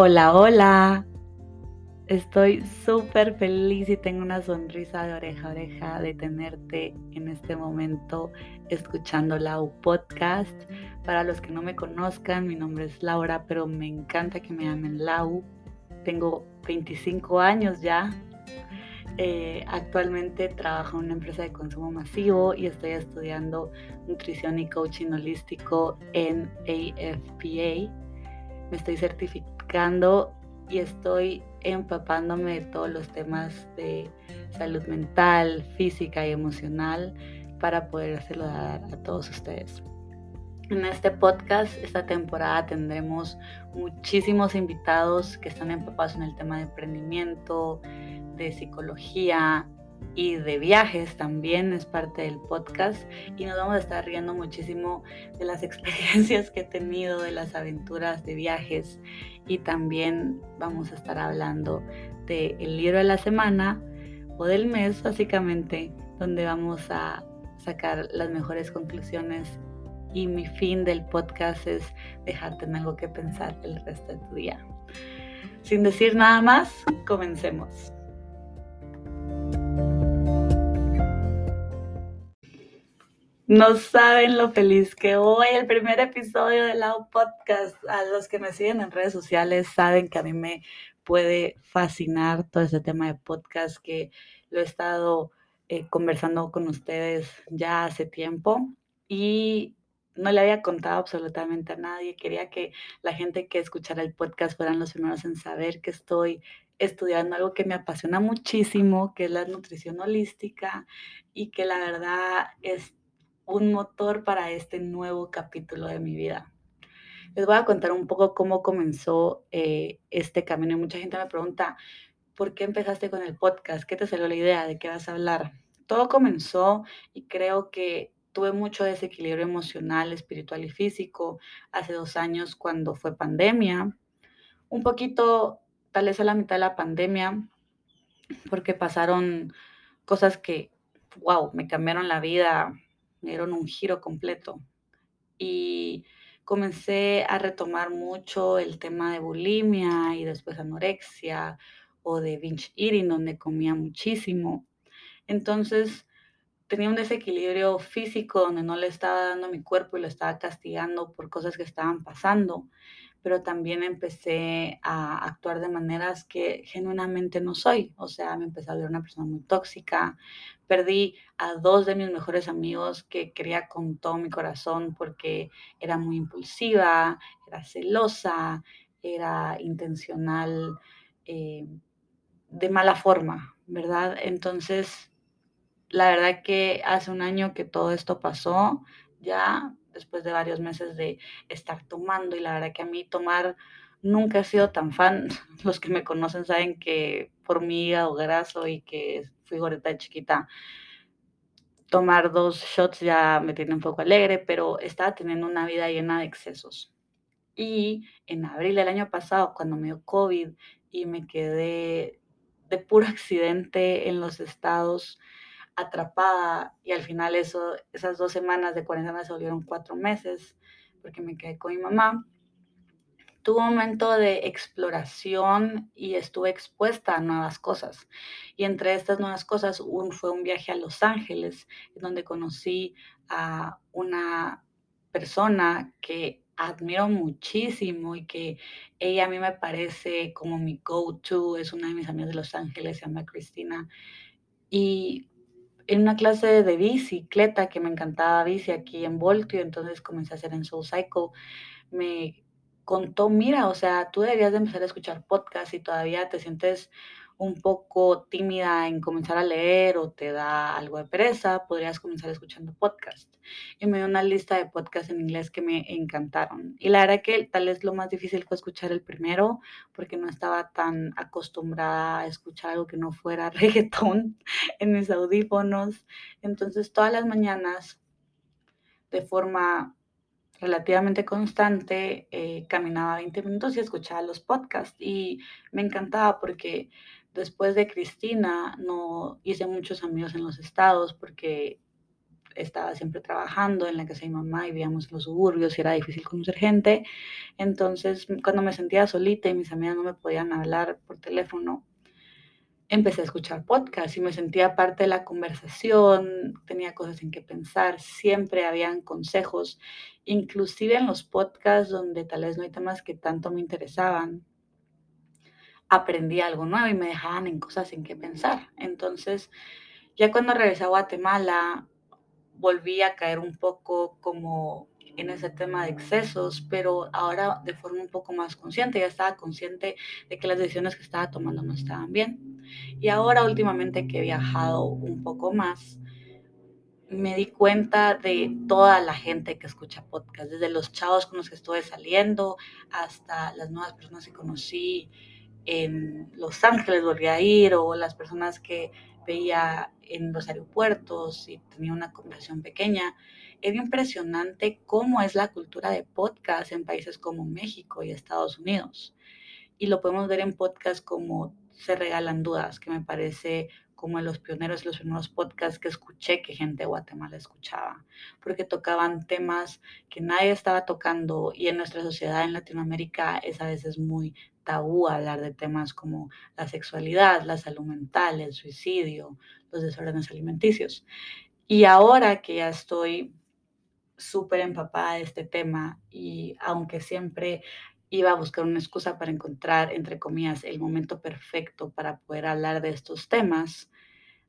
Hola, hola. Estoy súper feliz y tengo una sonrisa de oreja a oreja de tenerte en este momento escuchando Lau Podcast. Para los que no me conozcan, mi nombre es Laura, pero me encanta que me llamen Lau. Tengo 25 años ya. Eh, actualmente trabajo en una empresa de consumo masivo y estoy estudiando nutrición y coaching holístico en AFPA. Me estoy certificando y estoy empapándome de todos los temas de salud mental, física y emocional para poder hacerlo dar a todos ustedes. En este podcast, esta temporada tendremos muchísimos invitados que están empapados en el tema de emprendimiento, de psicología, y de viajes también es parte del podcast y nos vamos a estar riendo muchísimo de las experiencias que he tenido, de las aventuras de viajes y también vamos a estar hablando del libro de la semana o del mes básicamente donde vamos a sacar las mejores conclusiones y mi fin del podcast es dejarte en algo que pensar el resto de tu día. Sin decir nada más, comencemos. No saben lo feliz que voy. El primer episodio de la Podcast. A los que me siguen en redes sociales saben que a mí me puede fascinar todo ese tema de podcast que lo he estado eh, conversando con ustedes ya hace tiempo y no le había contado absolutamente a nadie. Quería que la gente que escuchara el podcast fueran los primeros en saber que estoy estudiando algo que me apasiona muchísimo, que es la nutrición holística y que la verdad es un motor para este nuevo capítulo de mi vida. Les voy a contar un poco cómo comenzó eh, este camino. Mucha gente me pregunta, ¿por qué empezaste con el podcast? ¿Qué te salió la idea? ¿De qué vas a hablar? Todo comenzó y creo que tuve mucho desequilibrio emocional, espiritual y físico hace dos años cuando fue pandemia. Un poquito, tal vez a la mitad de la pandemia, porque pasaron cosas que, wow, me cambiaron la vida me dieron un giro completo. Y comencé a retomar mucho el tema de bulimia y después anorexia o de binge eating, donde comía muchísimo. Entonces tenía un desequilibrio físico donde no le estaba dando a mi cuerpo y lo estaba castigando por cosas que estaban pasando pero también empecé a actuar de maneras que genuinamente no soy. O sea, me empecé a ver una persona muy tóxica. Perdí a dos de mis mejores amigos que quería con todo mi corazón porque era muy impulsiva, era celosa, era intencional eh, de mala forma, ¿verdad? Entonces, la verdad que hace un año que todo esto pasó, ya después de varios meses de estar tomando y la verdad que a mí tomar nunca he sido tan fan. Los que me conocen saben que por mi hígado graso y que fui gordita de chiquita, tomar dos shots ya me tiene un poco alegre, pero estaba teniendo una vida llena de excesos. Y en abril del año pasado, cuando me dio COVID y me quedé de puro accidente en los estados, atrapada y al final eso, esas dos semanas de cuarentena se volvieron cuatro meses porque me quedé con mi mamá. Tuve un momento de exploración y estuve expuesta a nuevas cosas. Y entre estas nuevas cosas un, fue un viaje a Los Ángeles, donde conocí a una persona que admiro muchísimo y que ella a mí me parece como mi go-to, es una de mis amigas de Los Ángeles, se llama Cristina. Y en una clase de bicicleta que me encantaba bici aquí en Voltio, entonces comencé a hacer en Soul Cycle, me contó, mira, o sea, tú deberías de empezar a escuchar podcast y todavía te sientes un poco tímida en comenzar a leer o te da algo de pereza, podrías comenzar escuchando podcast. Y me dio una lista de podcasts en inglés que me encantaron. Y la verdad que tal vez lo más difícil fue escuchar el primero, porque no estaba tan acostumbrada a escuchar algo que no fuera reggaetón en mis audífonos. Entonces todas las mañanas, de forma relativamente constante, eh, caminaba 20 minutos y escuchaba los podcasts. Y me encantaba porque después de Cristina no hice muchos amigos en los estados porque estaba siempre trabajando en la casa de mi mamá y vivíamos los suburbios y era difícil conocer gente. Entonces, cuando me sentía solita y mis amigas no me podían hablar por teléfono, empecé a escuchar podcasts y me sentía parte de la conversación, tenía cosas en que pensar, siempre habían consejos, inclusive en los podcasts donde tal vez no hay temas que tanto me interesaban, aprendí algo nuevo y me dejaban en cosas en que pensar. Entonces, ya cuando regresé a Guatemala, volví a caer un poco como en ese tema de excesos, pero ahora de forma un poco más consciente, ya estaba consciente de que las decisiones que estaba tomando no estaban bien. Y ahora últimamente que he viajado un poco más, me di cuenta de toda la gente que escucha podcast, desde los chavos con los que estuve saliendo hasta las nuevas personas que conocí en Los Ángeles, volví a ir, o las personas que veía en los aeropuertos y tenía una conversación pequeña. Era impresionante cómo es la cultura de podcast en países como México y Estados Unidos. Y lo podemos ver en podcasts como Se Regalan Dudas, que me parece como en los pioneros los primeros podcasts que escuché que gente de Guatemala escuchaba, porque tocaban temas que nadie estaba tocando y en nuestra sociedad en Latinoamérica es a veces muy tabú hablar de temas como la sexualidad, la salud mental, el suicidio, los desórdenes alimenticios. Y ahora que ya estoy súper empapada de este tema y aunque siempre iba a buscar una excusa para encontrar, entre comillas, el momento perfecto para poder hablar de estos temas,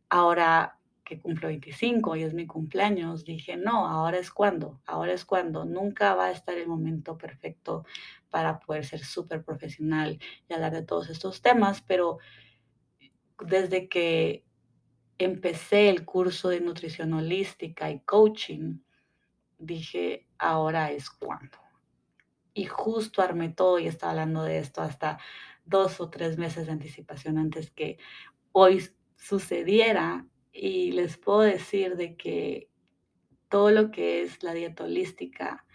ahora que cumplo 25 y es mi cumpleaños, dije, no, ahora es cuando, ahora es cuando, nunca va a estar el momento perfecto para poder ser súper profesional y hablar de todos estos temas, pero desde que empecé el curso de nutrición holística y coaching, dije, ahora es cuando. Y justo armé todo y estaba hablando de esto hasta dos o tres meses de anticipación antes que hoy sucediera. Y les puedo decir de que todo lo que es la dieta holística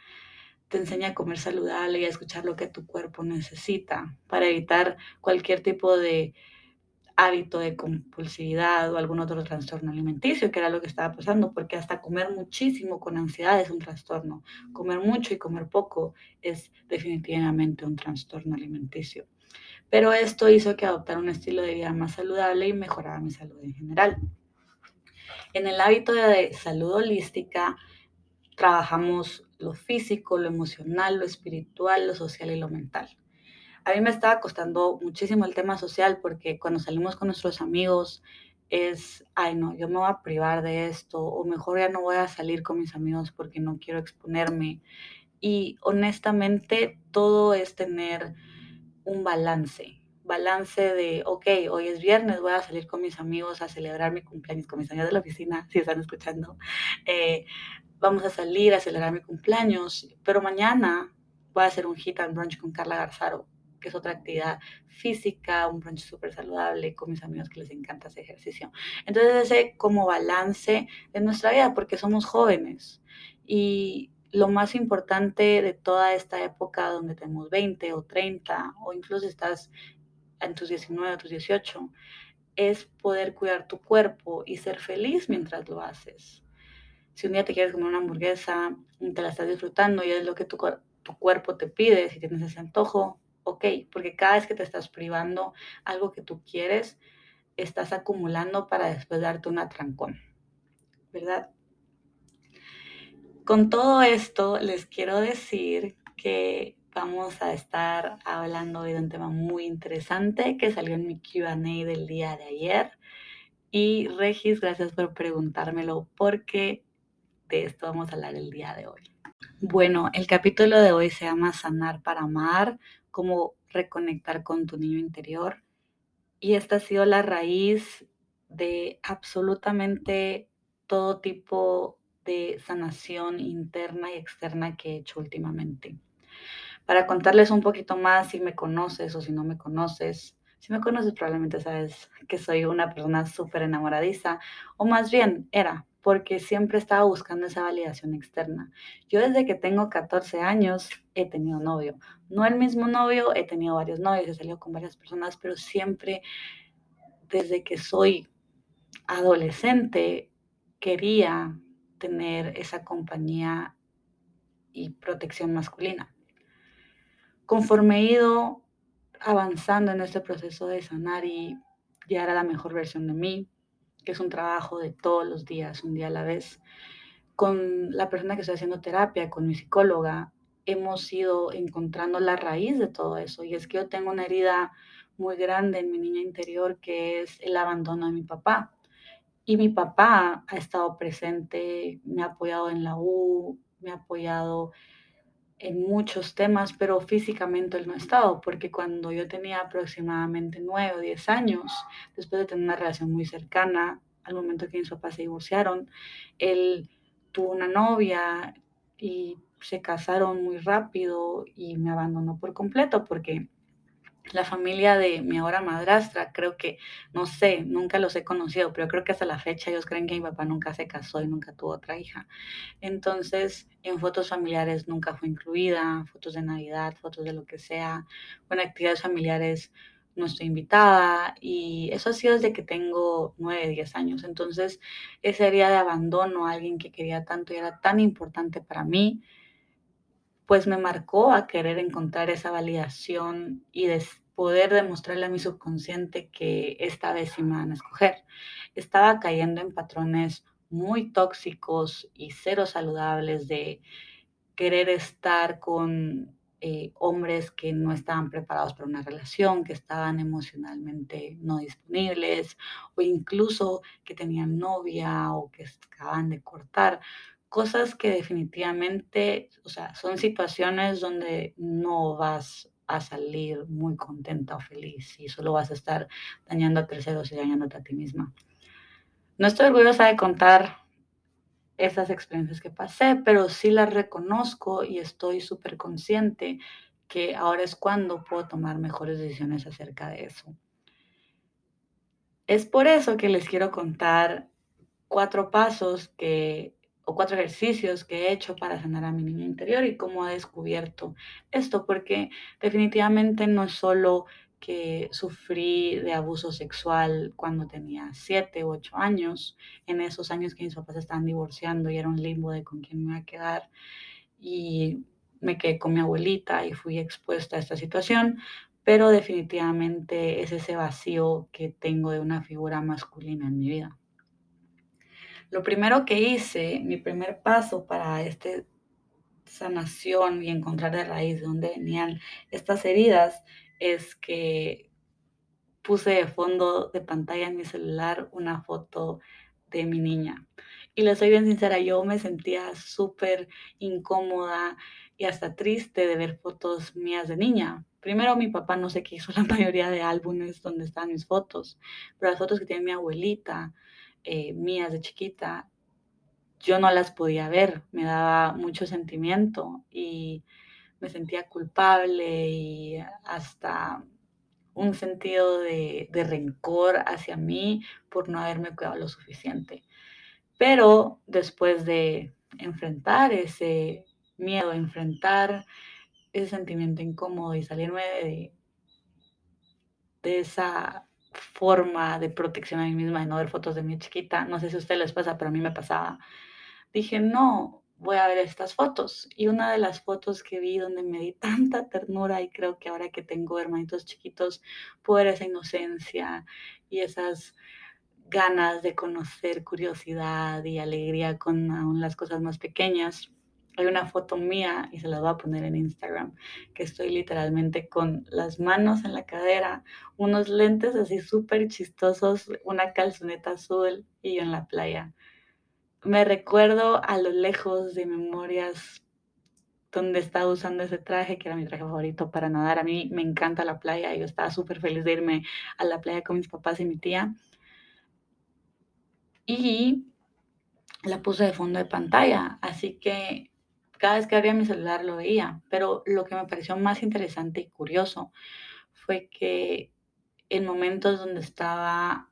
te enseña a comer saludable y a escuchar lo que tu cuerpo necesita para evitar cualquier tipo de hábito de compulsividad o algún otro trastorno alimenticio, que era lo que estaba pasando, porque hasta comer muchísimo con ansiedad es un trastorno. Comer mucho y comer poco es definitivamente un trastorno alimenticio. Pero esto hizo que adoptara un estilo de vida más saludable y mejorara mi salud en general. En el hábito de salud holística trabajamos lo físico, lo emocional, lo espiritual, lo social y lo mental a mí me estaba costando muchísimo el tema social porque cuando salimos con nuestros amigos es, ay no, yo me voy a privar de esto o mejor ya no voy a salir con mis amigos porque no quiero exponerme. Y honestamente todo es tener un balance, balance de, ok, hoy es viernes, voy a salir con mis amigos a celebrar mi cumpleaños, con mis amigos de la oficina, si están escuchando. Eh, vamos a salir a celebrar mi cumpleaños, pero mañana voy a hacer un hit and brunch con Carla Garzaro que es otra actividad física, un brunch súper saludable con mis amigos que les encanta ese ejercicio. Entonces ese como balance de nuestra vida, porque somos jóvenes. Y lo más importante de toda esta época donde tenemos 20 o 30 o incluso estás en tus 19 o tus 18, es poder cuidar tu cuerpo y ser feliz mientras lo haces. Si un día te quieres comer una hamburguesa y te la estás disfrutando y es lo que tu, tu cuerpo te pide, si tienes ese antojo, ok, porque cada vez que te estás privando algo que tú quieres, estás acumulando para después darte una trancón, ¿verdad? Con todo esto, les quiero decir que vamos a estar hablando hoy de un tema muy interesante que salió en mi QA del día de ayer. Y Regis, gracias por preguntármelo porque de esto vamos a hablar el día de hoy. Bueno, el capítulo de hoy se llama Sanar para Amar, cómo reconectar con tu niño interior. Y esta ha sido la raíz de absolutamente todo tipo de sanación interna y externa que he hecho últimamente. Para contarles un poquito más, si me conoces o si no me conoces, si me conoces probablemente sabes que soy una persona súper enamoradiza, o más bien era, porque siempre estaba buscando esa validación externa. Yo desde que tengo 14 años he tenido novio. No el mismo novio, he tenido varios novios, he salido con varias personas, pero siempre desde que soy adolescente quería tener esa compañía y protección masculina. Conforme he ido avanzando en este proceso de sanar y llegar a la mejor versión de mí, que es un trabajo de todos los días, un día a la vez, con la persona que estoy haciendo terapia, con mi psicóloga, hemos ido encontrando la raíz de todo eso. Y es que yo tengo una herida muy grande en mi niña interior que es el abandono de mi papá. Y mi papá ha estado presente, me ha apoyado en la U, me ha apoyado en muchos temas, pero físicamente él no ha estado, porque cuando yo tenía aproximadamente nueve o diez años, después de tener una relación muy cercana, al momento que mis papás se divorciaron, él tuvo una novia y se casaron muy rápido y me abandonó por completo porque la familia de mi ahora madrastra, creo que, no sé, nunca los he conocido, pero creo que hasta la fecha ellos creen que mi papá nunca se casó y nunca tuvo otra hija. Entonces, en fotos familiares nunca fue incluida, fotos de Navidad, fotos de lo que sea, bueno, actividades familiares no estoy invitada y eso ha sido desde que tengo 9, 10 años. Entonces, esa herida de abandono a alguien que quería tanto y era tan importante para mí, pues me marcó a querer encontrar esa validación y de poder demostrarle a mi subconsciente que esta vez sí me van a escoger. Estaba cayendo en patrones muy tóxicos y cero saludables de querer estar con eh, hombres que no estaban preparados para una relación, que estaban emocionalmente no disponibles o incluso que tenían novia o que acaban de cortar cosas que definitivamente, o sea, son situaciones donde no vas a salir muy contenta o feliz y solo vas a estar dañando a terceros y dañándote a ti misma. No estoy orgullosa de contar esas experiencias que pasé, pero sí las reconozco y estoy súper consciente que ahora es cuando puedo tomar mejores decisiones acerca de eso. Es por eso que les quiero contar cuatro pasos que o cuatro ejercicios que he hecho para sanar a mi niño interior y cómo he descubierto esto, porque definitivamente no es solo que sufrí de abuso sexual cuando tenía siete u ocho años, en esos años que mis papás estaban divorciando y era un limbo de con quién me iba a quedar y me quedé con mi abuelita y fui expuesta a esta situación, pero definitivamente es ese vacío que tengo de una figura masculina en mi vida. Lo primero que hice, mi primer paso para esta sanación y encontrar de raíz de dónde venían estas heridas, es que puse de fondo de pantalla en mi celular una foto de mi niña. Y le soy bien sincera, yo me sentía súper incómoda y hasta triste de ver fotos mías de niña. Primero, mi papá no sé qué hizo la mayoría de álbumes donde están mis fotos, pero las fotos que tiene mi abuelita, eh, mías de chiquita, yo no las podía ver, me daba mucho sentimiento y me sentía culpable y hasta un sentido de, de, rencor hacia mí por no haberme cuidado lo suficiente. Pero después de enfrentar ese miedo, enfrentar ese sentimiento incómodo y salirme de, de esa forma de protección a mí misma de no ver fotos de mi chiquita. No sé si a ustedes les pasa, pero a mí me pasaba. Dije, no, voy a ver estas fotos. Y una de las fotos que vi donde me di tanta ternura y creo que ahora que tengo hermanitos chiquitos, puedo esa inocencia y esas ganas de conocer, curiosidad y alegría con aún las cosas más pequeñas hay una foto mía y se la voy a poner en Instagram, que estoy literalmente con las manos en la cadera, unos lentes así súper chistosos, una calzoneta azul y yo en la playa. Me recuerdo a lo lejos de memorias donde estaba usando ese traje, que era mi traje favorito para nadar. A mí me encanta la playa yo estaba súper feliz de irme a la playa con mis papás y mi tía. Y la puse de fondo de pantalla, así que cada vez que abría mi celular lo veía, pero lo que me pareció más interesante y curioso fue que en momentos donde estaba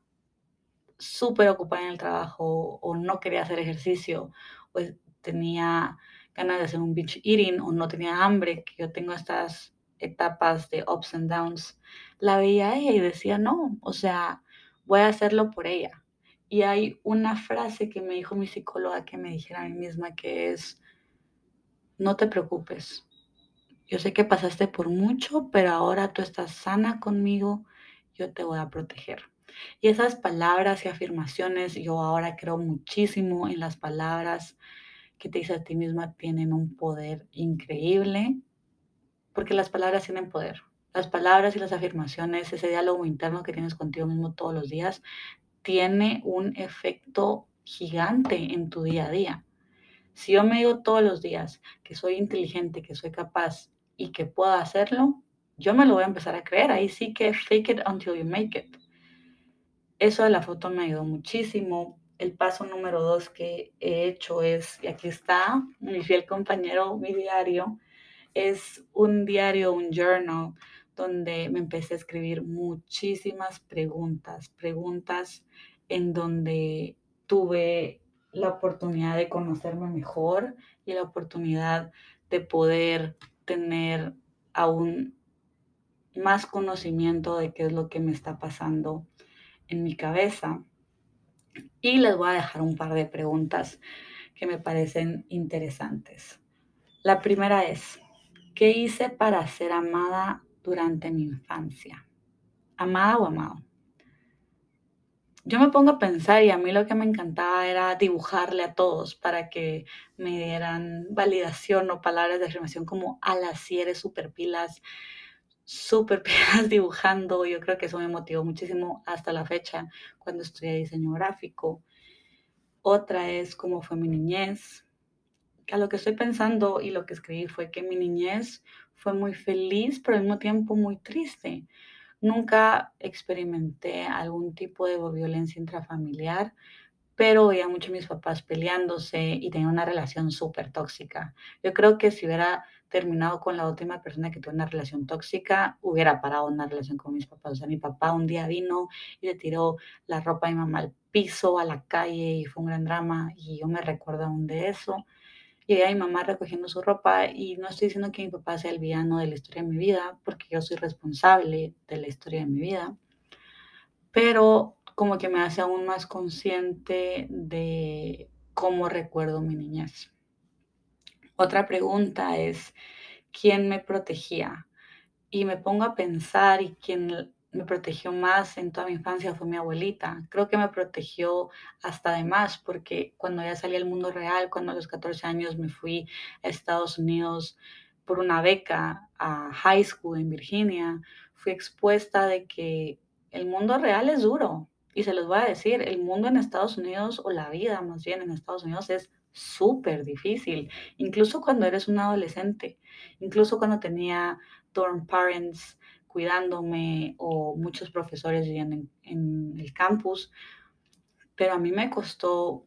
súper ocupada en el trabajo o no quería hacer ejercicio o tenía ganas de hacer un beach eating o no tenía hambre, que yo tengo estas etapas de ups and downs, la veía ella y decía, no, o sea, voy a hacerlo por ella. Y hay una frase que me dijo mi psicóloga que me dijera a mí misma que es, no te preocupes. Yo sé que pasaste por mucho, pero ahora tú estás sana conmigo, yo te voy a proteger. Y esas palabras y afirmaciones, yo ahora creo muchísimo en las palabras que te dices a ti misma, tienen un poder increíble, porque las palabras tienen poder. Las palabras y las afirmaciones, ese diálogo interno que tienes contigo mismo todos los días, tiene un efecto gigante en tu día a día. Si yo me digo todos los días que soy inteligente, que soy capaz y que puedo hacerlo, yo me lo voy a empezar a creer. Ahí sí que fake it until you make it. Eso de la foto me ayudó muchísimo. El paso número dos que he hecho es, y aquí está mi fiel compañero, mi diario, es un diario, un journal, donde me empecé a escribir muchísimas preguntas, preguntas en donde tuve la oportunidad de conocerme mejor y la oportunidad de poder tener aún más conocimiento de qué es lo que me está pasando en mi cabeza. Y les voy a dejar un par de preguntas que me parecen interesantes. La primera es, ¿qué hice para ser amada durante mi infancia? ¿Amada o amado? Yo me pongo a pensar y a mí lo que me encantaba era dibujarle a todos para que me dieran validación o palabras de afirmación como a las si eres super pilas, super pilas dibujando. Yo creo que eso me motivó muchísimo hasta la fecha cuando estudié diseño gráfico. Otra es cómo fue mi niñez. A lo que estoy pensando y lo que escribí fue que mi niñez fue muy feliz, pero al mismo tiempo muy triste Nunca experimenté algún tipo de violencia intrafamiliar, pero veía mucho a mis papás peleándose y tenía una relación súper tóxica. Yo creo que si hubiera terminado con la última persona que tuvo una relación tóxica, hubiera parado una relación con mis papás. O sea, mi papá un día vino y le tiró la ropa de mi mamá al piso, a la calle, y fue un gran drama, y yo me recuerdo aún de eso llegué a mi mamá recogiendo su ropa y no estoy diciendo que mi papá sea el villano de la historia de mi vida, porque yo soy responsable de la historia de mi vida, pero como que me hace aún más consciente de cómo recuerdo mi niñez. Otra pregunta es, ¿quién me protegía? Y me pongo a pensar y quién me protegió más en toda mi infancia fue mi abuelita. Creo que me protegió hasta de más porque cuando ya salí al mundo real, cuando a los 14 años me fui a Estados Unidos por una beca a high school en Virginia, fui expuesta de que el mundo real es duro. Y se los voy a decir, el mundo en Estados Unidos, o la vida más bien en Estados Unidos, es súper difícil, incluso cuando eres un adolescente, incluso cuando tenía dorm parents, cuidándome o muchos profesores vivían en, el campus, pero a mí me costó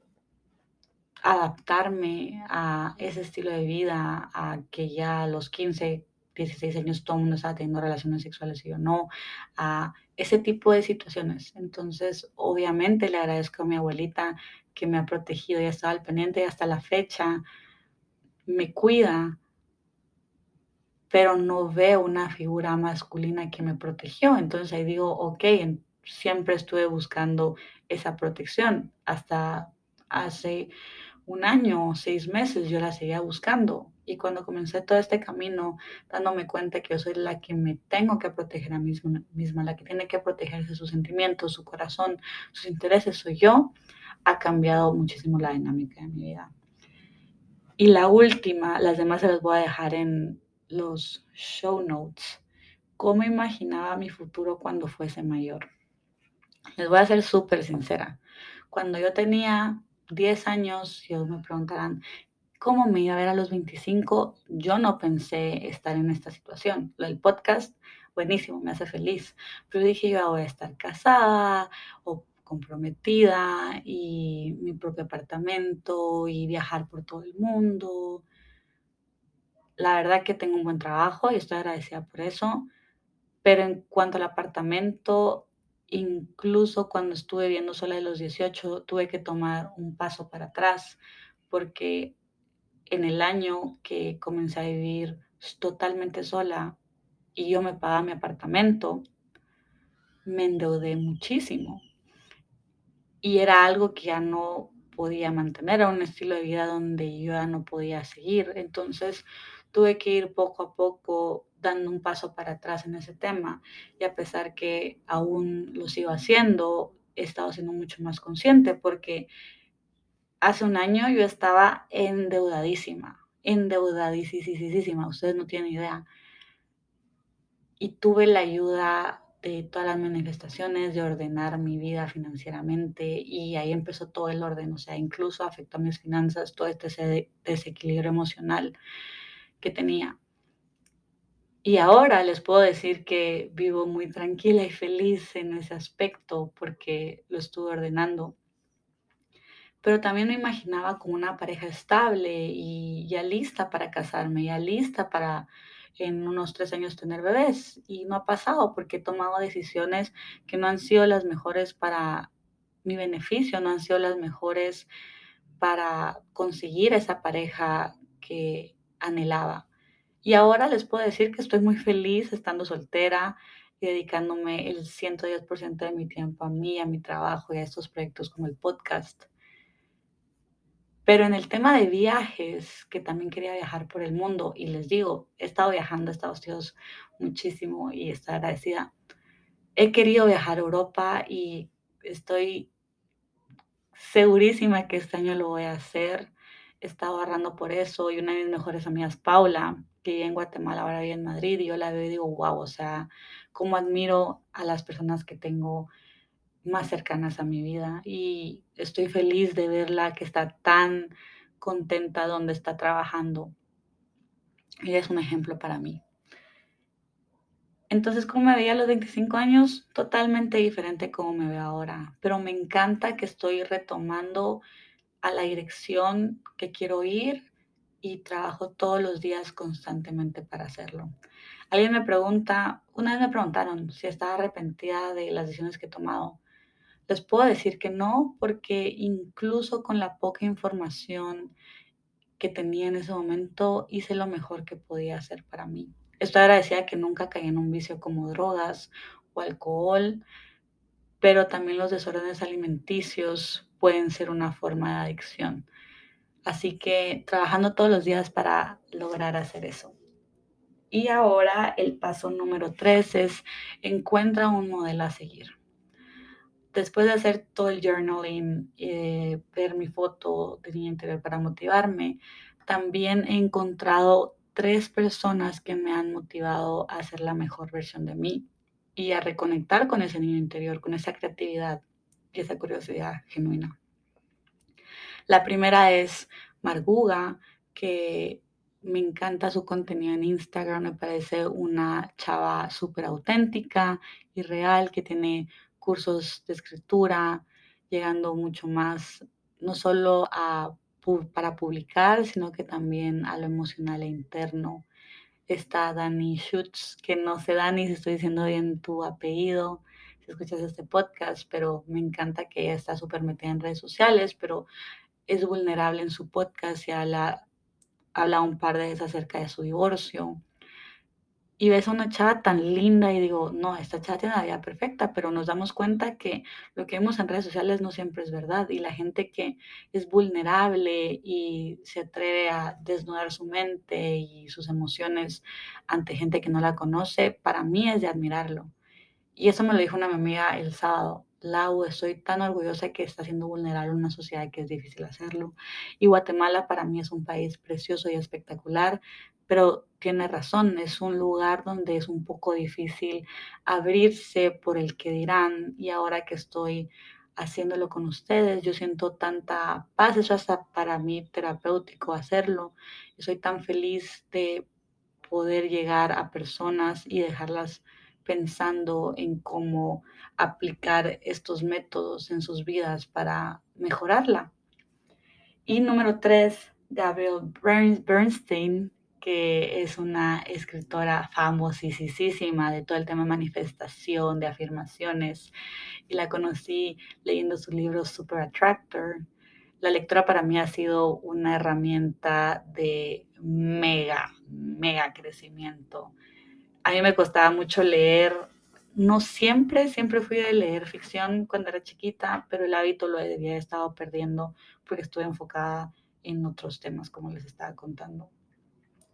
adaptarme a ese estilo de vida, a que ya a los 15, 16 años todo el mundo estaba teniendo relaciones sexuales y yo no, a ese tipo de situaciones. Entonces, obviamente le agradezco a mi abuelita que me ha protegido y ha estado al pendiente y hasta la fecha me cuida pero no veo una figura masculina que me protegió. Entonces ahí digo, ok, siempre estuve buscando esa protección. Hasta hace un año o seis meses yo la seguía buscando. Y cuando comencé todo este camino, dándome cuenta que yo soy la que me tengo que proteger a mí misma, misma, la que tiene que protegerse sus sentimientos, su corazón, sus intereses, soy yo, ha cambiado muchísimo la dinámica de mi vida. Y la última, las demás se las voy a dejar en, los show notes, cómo imaginaba mi futuro cuando fuese mayor. Les voy a ser súper sincera. Cuando yo tenía 10 años, yo me preguntarán, ¿cómo me iba a ver a los 25? Yo no pensé estar en esta situación. Del podcast, buenísimo, me hace feliz. Pero dije, yo voy a estar casada o comprometida y mi propio apartamento y viajar por todo el mundo la verdad que tengo un buen trabajo y estoy agradecida por eso, pero en cuanto al apartamento, incluso cuando estuve viviendo sola de los 18, tuve que tomar un paso para atrás porque en el año que comencé a vivir totalmente sola y yo me pagaba mi apartamento, me endeudé muchísimo. y era algo que ya no podía mantener, era un estilo de vida donde yo ya no podía seguir. Entonces tuve que ir poco a poco dando un paso para atrás en ese tema y a pesar que aún lo sigo haciendo, he estado siendo mucho más consciente porque hace un año yo estaba endeudadísima, endeudadísima, ustedes no tienen idea. Y tuve la ayuda de todas las manifestaciones, de ordenar mi vida financieramente y ahí empezó todo el orden, o sea, incluso afectó a mis finanzas, todo este desequilibrio emocional que tenía. Y ahora les puedo decir que vivo muy tranquila y feliz en ese aspecto porque lo estuve ordenando pero también me imaginaba como una pareja estable y ya lista para casarme, ya lista para en unos tres años tener bebés. Y no ha pasado porque he tomado decisiones que no han sido las mejores para mi beneficio, no han sido las mejores para conseguir esa pareja que anhelaba. Y ahora les puedo decir que estoy muy feliz estando soltera y dedicándome el 110% de mi tiempo a mí, a mi trabajo y a estos proyectos como el podcast. Pero en el tema de viajes, que también quería viajar por el mundo, y les digo, he estado viajando a Estados Unidos muchísimo y estoy agradecida. He querido viajar a Europa y estoy segurísima que este año lo voy a hacer. He estado ahorrando por eso y una de mis mejores amigas, Paula, que vive en Guatemala, ahora vive en Madrid, y yo la veo y digo, wow, o sea, cómo admiro a las personas que tengo más cercanas a mi vida y estoy feliz de verla que está tan contenta donde está trabajando. Ella es un ejemplo para mí. Entonces, ¿cómo me veía a los 25 años? Totalmente diferente como me veo ahora, pero me encanta que estoy retomando a la dirección que quiero ir y trabajo todos los días constantemente para hacerlo. Alguien me pregunta, una vez me preguntaron si estaba arrepentida de las decisiones que he tomado. Les puedo decir que no, porque incluso con la poca información que tenía en ese momento, hice lo mejor que podía hacer para mí. Estoy agradecida que nunca caí en un vicio como drogas o alcohol, pero también los desórdenes alimenticios pueden ser una forma de adicción. Así que trabajando todos los días para lograr hacer eso. Y ahora el paso número tres es encuentra un modelo a seguir después de hacer todo el journaling, eh, ver mi foto de niña interior para motivarme, también he encontrado tres personas que me han motivado a ser la mejor versión de mí y a reconectar con ese niño interior, con esa creatividad esa curiosidad genuina. La primera es Marguga, que me encanta su contenido en Instagram, me parece una chava súper auténtica y real, que tiene cursos de escritura, llegando mucho más, no solo a, para publicar, sino que también a lo emocional e interno. Está Dani Schutz, que no sé, Dani, si estoy diciendo bien tu apellido, escuchas este podcast, pero me encanta que ella está súper metida en redes sociales, pero es vulnerable en su podcast y habla, habla un par de veces acerca de su divorcio y ves a una chava tan linda y digo, no, esta chava tiene la vida perfecta, pero nos damos cuenta que lo que vemos en redes sociales no siempre es verdad y la gente que es vulnerable y se atreve a desnudar su mente y sus emociones ante gente que no la conoce, para mí es de admirarlo. Y eso me lo dijo una amiga el sábado. Lau, estoy tan orgullosa que está siendo vulnerable en una sociedad que es difícil hacerlo. Y Guatemala para mí es un país precioso y espectacular, pero tiene razón, es un lugar donde es un poco difícil abrirse por el que dirán y ahora que estoy haciéndolo con ustedes, yo siento tanta paz, eso hasta para mí terapéutico hacerlo, y soy tan feliz de poder llegar a personas y dejarlas pensando en cómo aplicar estos métodos en sus vidas para mejorarla. Y número tres, Gabriel Bernstein que es una escritora famosísima de todo el tema de manifestación, de afirmaciones, y la conocí leyendo su libro Super Attractor. La lectura para mí ha sido una herramienta de mega, mega crecimiento. A mí me costaba mucho leer no siempre, siempre fui de leer ficción cuando era chiquita, pero el hábito lo había estado perdiendo porque estuve enfocada en otros temas, como les estaba contando.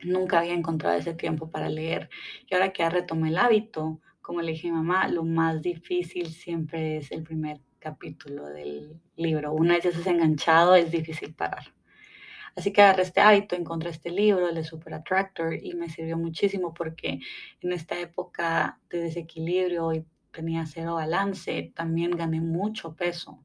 Nunca había encontrado ese tiempo para leer. Y ahora que ya retomé el hábito, como le dije a mi mamá, lo más difícil siempre es el primer capítulo del libro. Una vez ya estás enganchado, es difícil parar. Así que agarré este hábito, encontré este libro, el de Super Attractor, y me sirvió muchísimo porque en esta época de desequilibrio y tenía cero balance, también gané mucho peso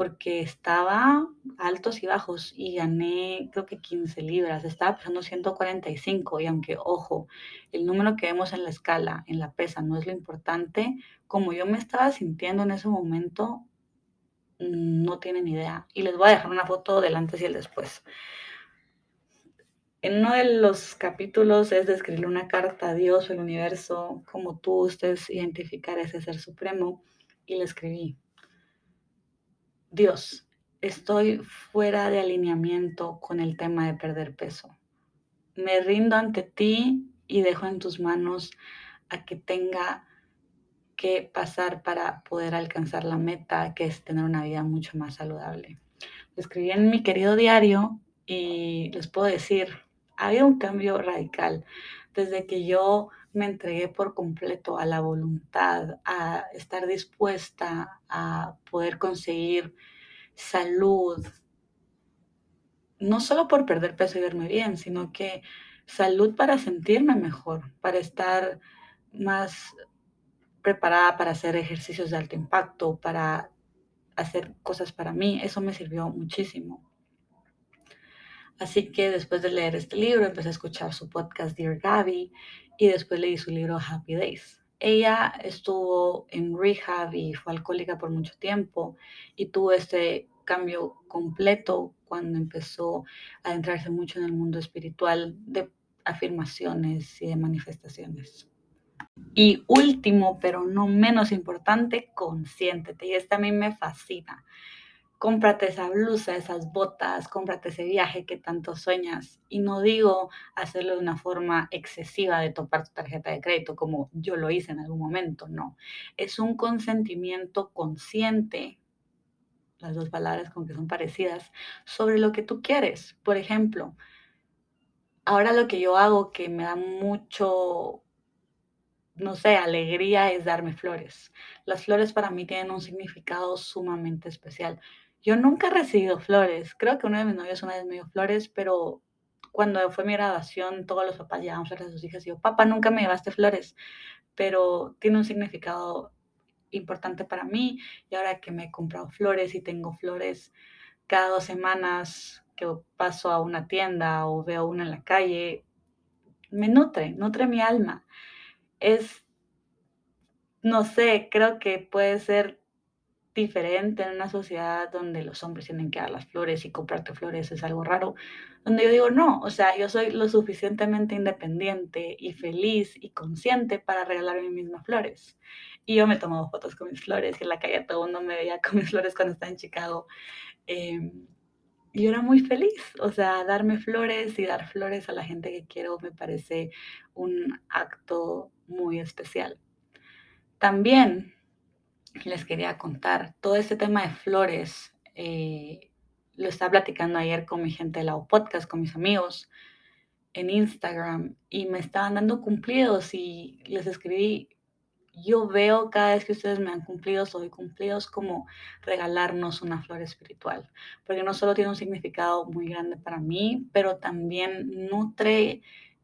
porque estaba altos y bajos y gané creo que 15 libras, estaba pesando 145 y aunque, ojo, el número que vemos en la escala, en la pesa, no es lo importante, como yo me estaba sintiendo en ese momento, no tienen idea. Y les voy a dejar una foto del antes y el después. En uno de los capítulos es de escribir una carta a Dios o el universo, como tú ustedes identificar ese ser supremo, y le escribí, Dios, estoy fuera de alineamiento con el tema de perder peso. Me rindo ante ti y dejo en tus manos a que tenga que pasar para poder alcanzar la meta, que es tener una vida mucho más saludable. Lo escribí en mi querido diario y les puedo decir, había un cambio radical desde que yo me entregué por completo a la voluntad, a estar dispuesta a poder conseguir salud, no solo por perder peso y verme bien, sino que salud para sentirme mejor, para estar más preparada para hacer ejercicios de alto impacto, para hacer cosas para mí. Eso me sirvió muchísimo. Así que después de leer este libro, empecé a escuchar su podcast Dear Gaby y después leí su libro Happy Days. Ella estuvo en rehab y fue alcohólica por mucho tiempo y tuvo este cambio completo cuando empezó a adentrarse mucho en el mundo espiritual de afirmaciones y de manifestaciones. Y último, pero no menos importante, consiéntete. Y este a mí me fascina. Cómprate esa blusa, esas botas, cómprate ese viaje que tanto sueñas. Y no digo hacerlo de una forma excesiva de topar tu tarjeta de crédito como yo lo hice en algún momento, no. Es un consentimiento consciente, las dos palabras con que son parecidas, sobre lo que tú quieres. Por ejemplo, ahora lo que yo hago que me da mucho no sé, alegría es darme flores. Las flores para mí tienen un significado sumamente especial. Yo nunca he recibido flores. Creo que uno de mis novios una vez me dio flores, pero cuando fue mi graduación, todos los papás llevamos a sus hijas y yo, papá, nunca me llevaste flores, pero tiene un significado importante para mí y ahora que me he comprado flores y tengo flores cada dos semanas que paso a una tienda o veo una en la calle, me nutre, nutre mi alma es, no sé, creo que puede ser diferente en una sociedad donde los hombres tienen que dar las flores y comprarte flores es algo raro, donde yo digo, no, o sea, yo soy lo suficientemente independiente y feliz y consciente para regalar mis mismas flores. Y yo me tomo fotos con mis flores y en la calle todo el mundo me veía con mis flores cuando estaba en Chicago. Em, y yo era muy feliz, o sea, darme flores y dar flores a la gente que quiero me parece un acto muy especial. También les quería contar, todo este tema de flores, eh, lo estaba platicando ayer con mi gente de la podcast, con mis amigos en Instagram, y me estaban dando cumplidos y les escribí, yo veo cada vez que ustedes me han cumplido, soy cumplidos como regalarnos una flor espiritual, porque no solo tiene un significado muy grande para mí, pero también nutre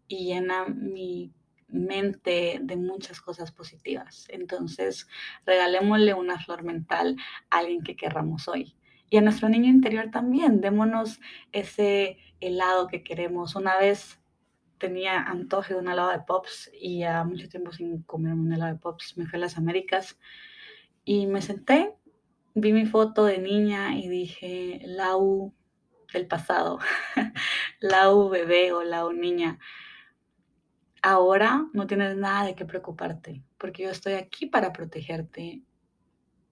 y llena mi mente de muchas cosas positivas. Entonces, regalémosle una flor mental a alguien que querramos hoy. Y a nuestro niño interior también, démonos ese helado que queremos. Una vez tenía antoje de un helado de pops y ya mucho tiempo sin comerme un helado de pops me fui a las Américas y me senté, vi mi foto de niña y dije, Lau del pasado, Lau bebé o Lau niña, ahora no tienes nada de qué preocuparte, porque yo estoy aquí para protegerte.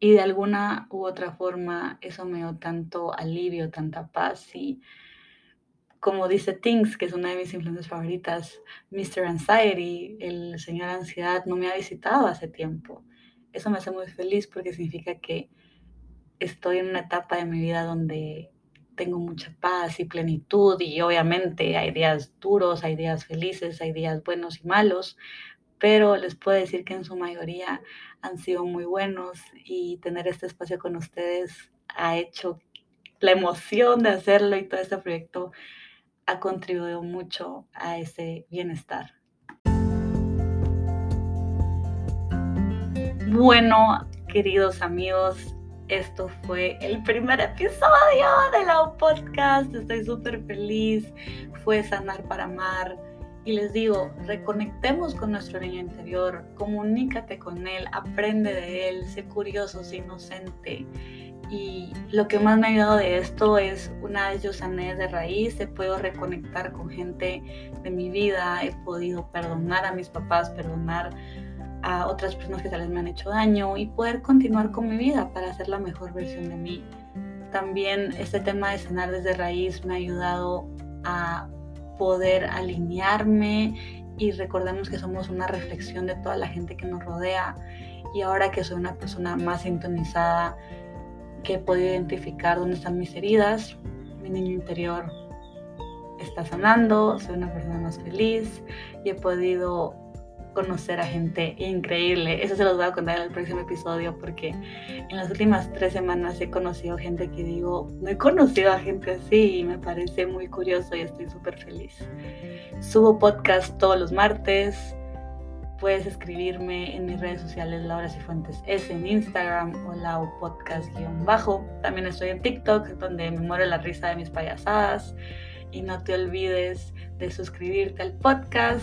Y de alguna u otra forma eso me dio tanto alivio, tanta paz y como dice Things, que es una de mis influencias favoritas, Mr. Anxiety, el señor ansiedad, no me ha visitado hace tiempo. Eso me hace muy feliz porque significa que estoy en una etapa de mi vida donde tengo mucha paz y plenitud y obviamente hay días duros, hay días felices, hay días buenos y malos, pero les puedo decir que en su mayoría han sido muy buenos y tener este espacio con ustedes ha hecho la emoción de hacerlo y todo este proyecto ha contribuido mucho a ese bienestar. Bueno, queridos amigos, esto fue el primer episodio de la podcast. Estoy súper feliz. Fue Sanar para Amar. Y les digo, reconectemos con nuestro niño interior, comunícate con él, aprende de él, sé curioso, sé inocente y lo que más me ha ayudado de esto es una vez yo sané de raíz, he podido reconectar con gente de mi vida, he podido perdonar a mis papás, perdonar a otras personas que tal vez me han hecho daño y poder continuar con mi vida para ser la mejor versión de mí. También este tema de sanar desde raíz me ha ayudado a poder alinearme y recordemos que somos una reflexión de toda la gente que nos rodea y ahora que soy una persona más sintonizada que he podido identificar dónde están mis heridas, mi niño interior está sanando, soy una persona más feliz y he podido conocer a gente increíble. Eso se los voy a contar en el próximo episodio porque en las últimas tres semanas he conocido gente que digo, no he conocido a gente así y me parece muy curioso y estoy súper feliz. Subo podcast todos los martes puedes escribirme en mis redes sociales Laura Cifuentes S en Instagram o Lau Podcast bajo. También estoy en TikTok donde me muere la risa de mis payasadas. Y no te olvides de suscribirte al podcast,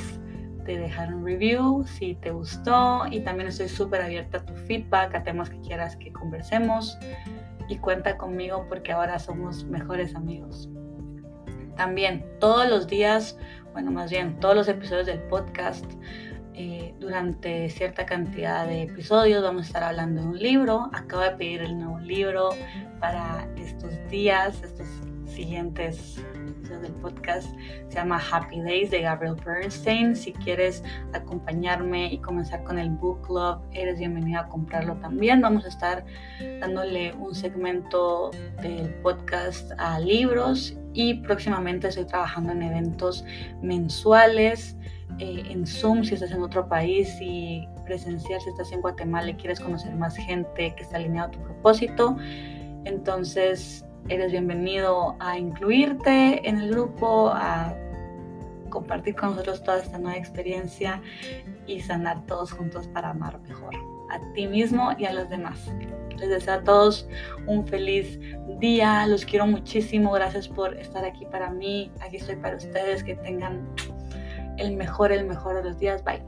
de dejar un review si te gustó y también estoy súper abierta a tu feedback, a temas que quieras que conversemos y cuenta conmigo porque ahora somos mejores amigos. También todos los días, bueno más bien todos los episodios del podcast eh, durante cierta cantidad de episodios vamos a estar hablando de un libro. Acabo de pedir el nuevo libro para estos días, estos siguientes episodios del podcast. Se llama Happy Days de Gabriel Bernstein. Si quieres acompañarme y comenzar con el book club, eres bienvenido a comprarlo también. Vamos a estar dándole un segmento del podcast a libros y próximamente estoy trabajando en eventos mensuales eh, en Zoom si estás en otro país y presencial si estás en Guatemala y quieres conocer más gente que está alineado a tu propósito. Entonces eres bienvenido a incluirte en el grupo, a compartir con nosotros toda esta nueva experiencia y sanar todos juntos para amar mejor a ti mismo y a los demás. Les deseo a todos un feliz día, los quiero muchísimo, gracias por estar aquí para mí, aquí estoy para ustedes, que tengan el mejor, el mejor de los días. Bye.